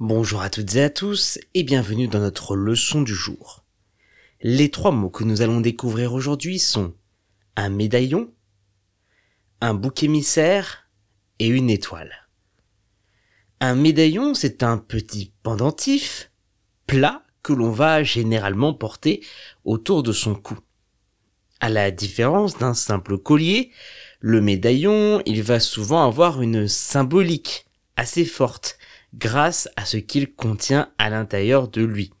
Bonjour à toutes et à tous et bienvenue dans notre leçon du jour. Les trois mots que nous allons découvrir aujourd'hui sont un médaillon, un bouc émissaire et une étoile. Un médaillon, c'est un petit pendentif plat que l'on va généralement porter autour de son cou. À la différence d'un simple collier, le médaillon, il va souvent avoir une symbolique assez forte grâce à ce qu'il contient à l'intérieur de lui.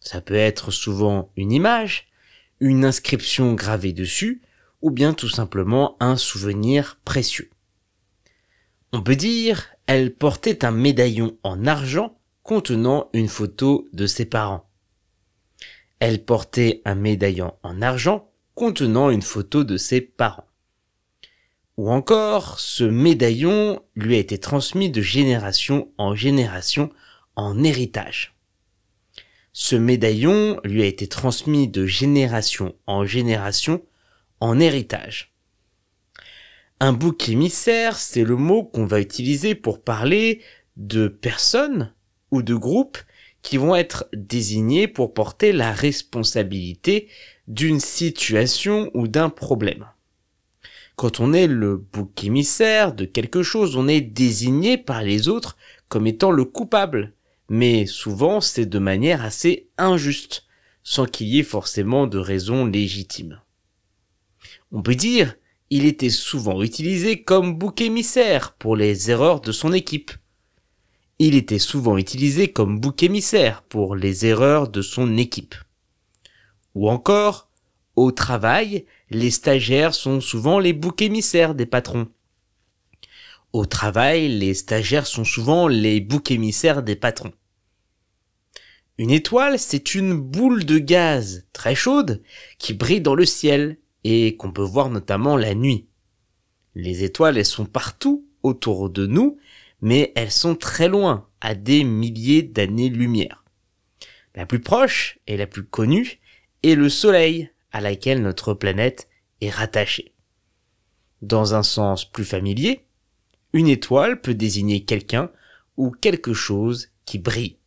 Ça peut être souvent une image, une inscription gravée dessus, ou bien tout simplement un souvenir précieux. On peut dire, elle portait un médaillon en argent contenant une photo de ses parents. Elle portait un médaillon en argent contenant une photo de ses parents. Ou encore, ce médaillon lui a été transmis de génération en génération en héritage. Ce médaillon lui a été transmis de génération en génération en héritage. Un bouc émissaire, c'est le mot qu'on va utiliser pour parler de personnes ou de groupes qui vont être désignés pour porter la responsabilité d'une situation ou d'un problème. Quand on est le bouc émissaire de quelque chose, on est désigné par les autres comme étant le coupable. Mais souvent, c'est de manière assez injuste, sans qu'il y ait forcément de raison légitime. On peut dire, il était souvent utilisé comme bouc émissaire pour les erreurs de son équipe. Il était souvent utilisé comme bouc émissaire pour les erreurs de son équipe. Ou encore, au travail, les stagiaires sont souvent les boucs émissaires des patrons. Au travail, les stagiaires sont souvent les boucs émissaires des patrons. Une étoile, c'est une boule de gaz très chaude qui brille dans le ciel et qu'on peut voir notamment la nuit. Les étoiles, elles sont partout autour de nous, mais elles sont très loin, à des milliers d'années-lumière. La plus proche et la plus connue est le Soleil, à laquelle notre planète est rattachée. Dans un sens plus familier, une étoile peut désigner quelqu'un ou quelque chose qui brille.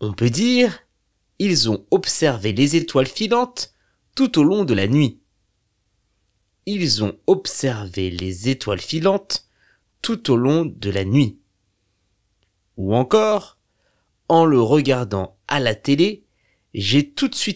On peut dire, ils ont observé les étoiles filantes tout au long de la nuit. Ils ont observé les étoiles filantes tout au long de la nuit. Ou encore, en le regardant à la télé, j'ai tout de suite